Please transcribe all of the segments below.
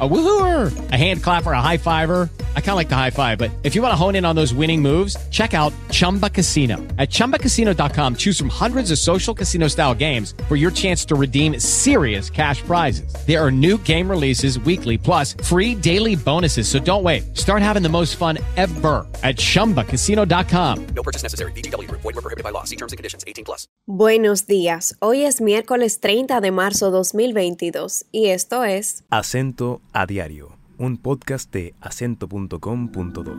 A woohooer, a hand clapper, a high fiver. I kind of like the high five, but if you want to hone in on those winning moves, check out Chumba Casino. At ChumbaCasino.com, choose from hundreds of social casino style games for your chance to redeem serious cash prizes. There are new game releases weekly, plus free daily bonuses. So don't wait. Start having the most fun ever at ChumbaCasino.com. No purchase necessary. BGW. Void were prohibited by law. See terms and conditions. 18 plus. Buenos días. Hoy es miércoles 30 de marzo 2022 y esto es Acento a diario, un podcast de acento.com.do.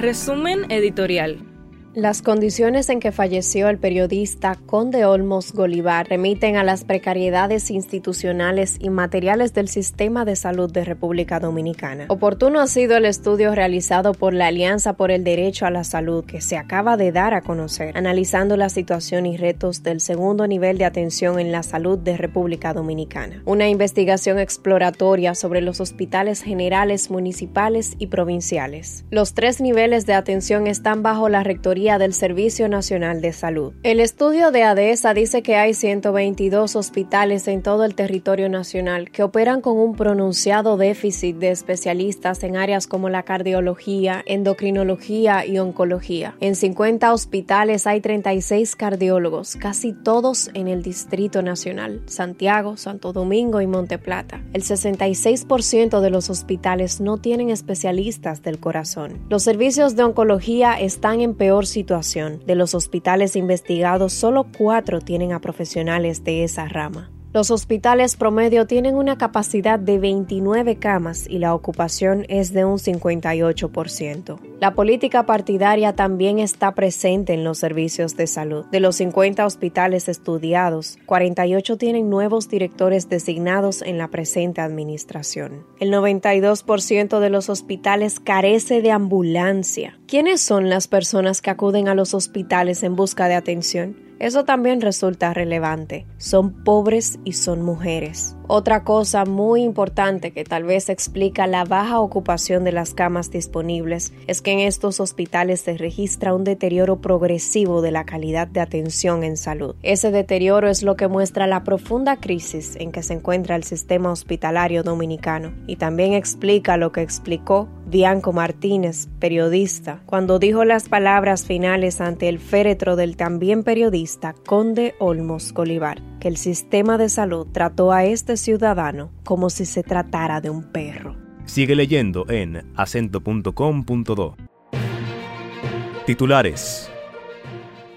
Resumen editorial. Las condiciones en que falleció el periodista Conde Olmos Golivar remiten a las precariedades institucionales y materiales del sistema de salud de República Dominicana. Oportuno ha sido el estudio realizado por la Alianza por el Derecho a la Salud que se acaba de dar a conocer, analizando la situación y retos del segundo nivel de atención en la salud de República Dominicana. Una investigación exploratoria sobre los hospitales generales, municipales y provinciales. Los tres niveles de atención están bajo la rectoría del Servicio Nacional de Salud. El estudio de ADESA dice que hay 122 hospitales en todo el territorio nacional que operan con un pronunciado déficit de especialistas en áreas como la cardiología, endocrinología y oncología. En 50 hospitales hay 36 cardiólogos, casi todos en el Distrito Nacional, Santiago, Santo Domingo y Monteplata. El 66% de los hospitales no tienen especialistas del corazón. Los servicios de oncología están en peor situación. De los hospitales investigados, solo cuatro tienen a profesionales de esa rama. Los hospitales promedio tienen una capacidad de 29 camas y la ocupación es de un 58%. La política partidaria también está presente en los servicios de salud. De los 50 hospitales estudiados, 48 tienen nuevos directores designados en la presente administración. El 92% de los hospitales carece de ambulancia. ¿Quiénes son las personas que acuden a los hospitales en busca de atención? Eso también resulta relevante. Son pobres y son mujeres. Otra cosa muy importante que tal vez explica la baja ocupación de las camas disponibles es que en estos hospitales se registra un deterioro progresivo de la calidad de atención en salud. Ese deterioro es lo que muestra la profunda crisis en que se encuentra el sistema hospitalario dominicano y también explica lo que explicó Bianco Martínez, periodista, cuando dijo las palabras finales ante el féretro del también periodista Conde Olmos Golivar, que el sistema de salud trató a este ciudadano como si se tratara de un perro. Sigue leyendo en acento.com.do. Titulares.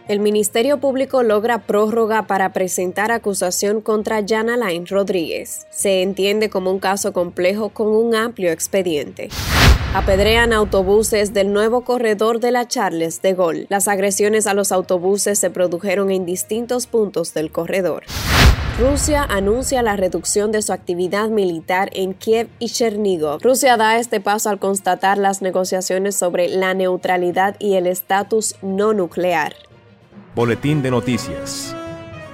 El Ministerio Público logra prórroga para presentar acusación contra Jan Alain Rodríguez. Se entiende como un caso complejo con un amplio expediente. Apedrean autobuses del nuevo corredor de la Charles de Gaulle. Las agresiones a los autobuses se produjeron en distintos puntos del corredor. Rusia anuncia la reducción de su actividad militar en Kiev y Chernigov. Rusia da este paso al constatar las negociaciones sobre la neutralidad y el estatus no nuclear. Boletín de noticias.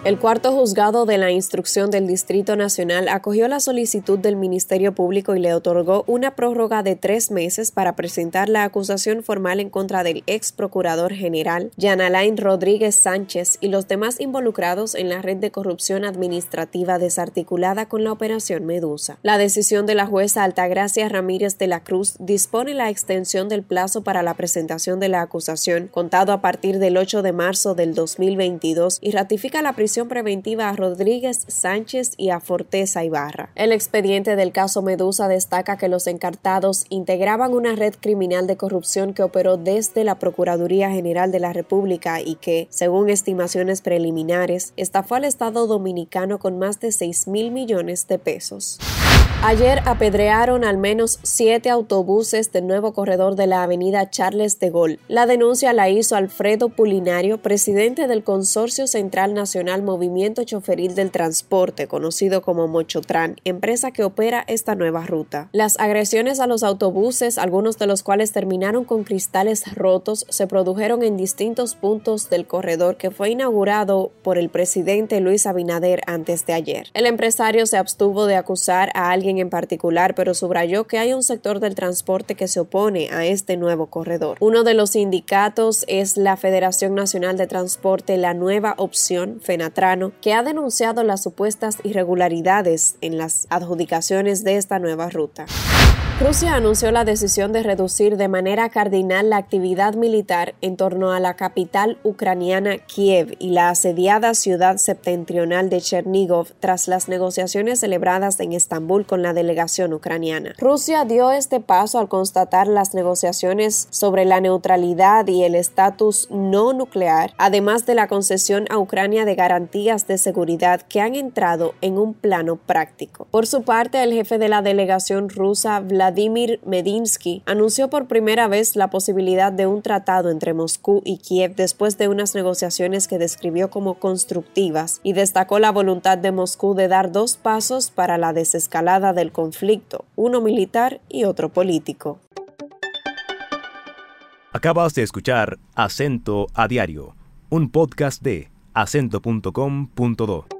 El cuarto juzgado de la instrucción del Distrito Nacional acogió la solicitud del Ministerio Público y le otorgó una prórroga de tres meses para presentar la acusación formal en contra del ex procurador general Jan Alain Rodríguez Sánchez y los demás involucrados en la red de corrupción administrativa desarticulada con la Operación Medusa. La decisión de la jueza Altagracia Ramírez de la Cruz dispone la extensión del plazo para la presentación de la acusación, contado a partir del 8 de marzo del 2022, y ratifica la prisión preventiva a Rodríguez Sánchez y a Forteza Ibarra. El expediente del caso Medusa destaca que los encartados integraban una red criminal de corrupción que operó desde la Procuraduría General de la República y que, según estimaciones preliminares, estafó al Estado dominicano con más de 6 mil millones de pesos. Ayer apedrearon al menos siete autobuses del nuevo corredor de la avenida Charles de Gaulle. La denuncia la hizo Alfredo Pulinario, presidente del Consorcio Central Nacional Movimiento Choferil del Transporte, conocido como Mochotran, empresa que opera esta nueva ruta. Las agresiones a los autobuses, algunos de los cuales terminaron con cristales rotos, se produjeron en distintos puntos del corredor que fue inaugurado por el presidente Luis Abinader antes de ayer. El empresario se abstuvo de acusar a en particular, pero subrayó que hay un sector del transporte que se opone a este nuevo corredor. Uno de los sindicatos es la Federación Nacional de Transporte La Nueva Opción, FENATRANO, que ha denunciado las supuestas irregularidades en las adjudicaciones de esta nueva ruta. Rusia anunció la decisión de reducir de manera cardinal la actividad militar en torno a la capital ucraniana Kiev y la asediada ciudad septentrional de Chernigov tras las negociaciones celebradas en Estambul con la delegación ucraniana. Rusia dio este paso al constatar las negociaciones sobre la neutralidad y el estatus no nuclear, además de la concesión a Ucrania de garantías de seguridad que han entrado en un plano práctico. Por su parte, el jefe de la delegación rusa, Vladimir Vladimir Medinsky anunció por primera vez la posibilidad de un tratado entre Moscú y Kiev después de unas negociaciones que describió como constructivas y destacó la voluntad de Moscú de dar dos pasos para la desescalada del conflicto, uno militar y otro político. Acabas de escuchar Acento a Diario, un podcast de acento.com.do.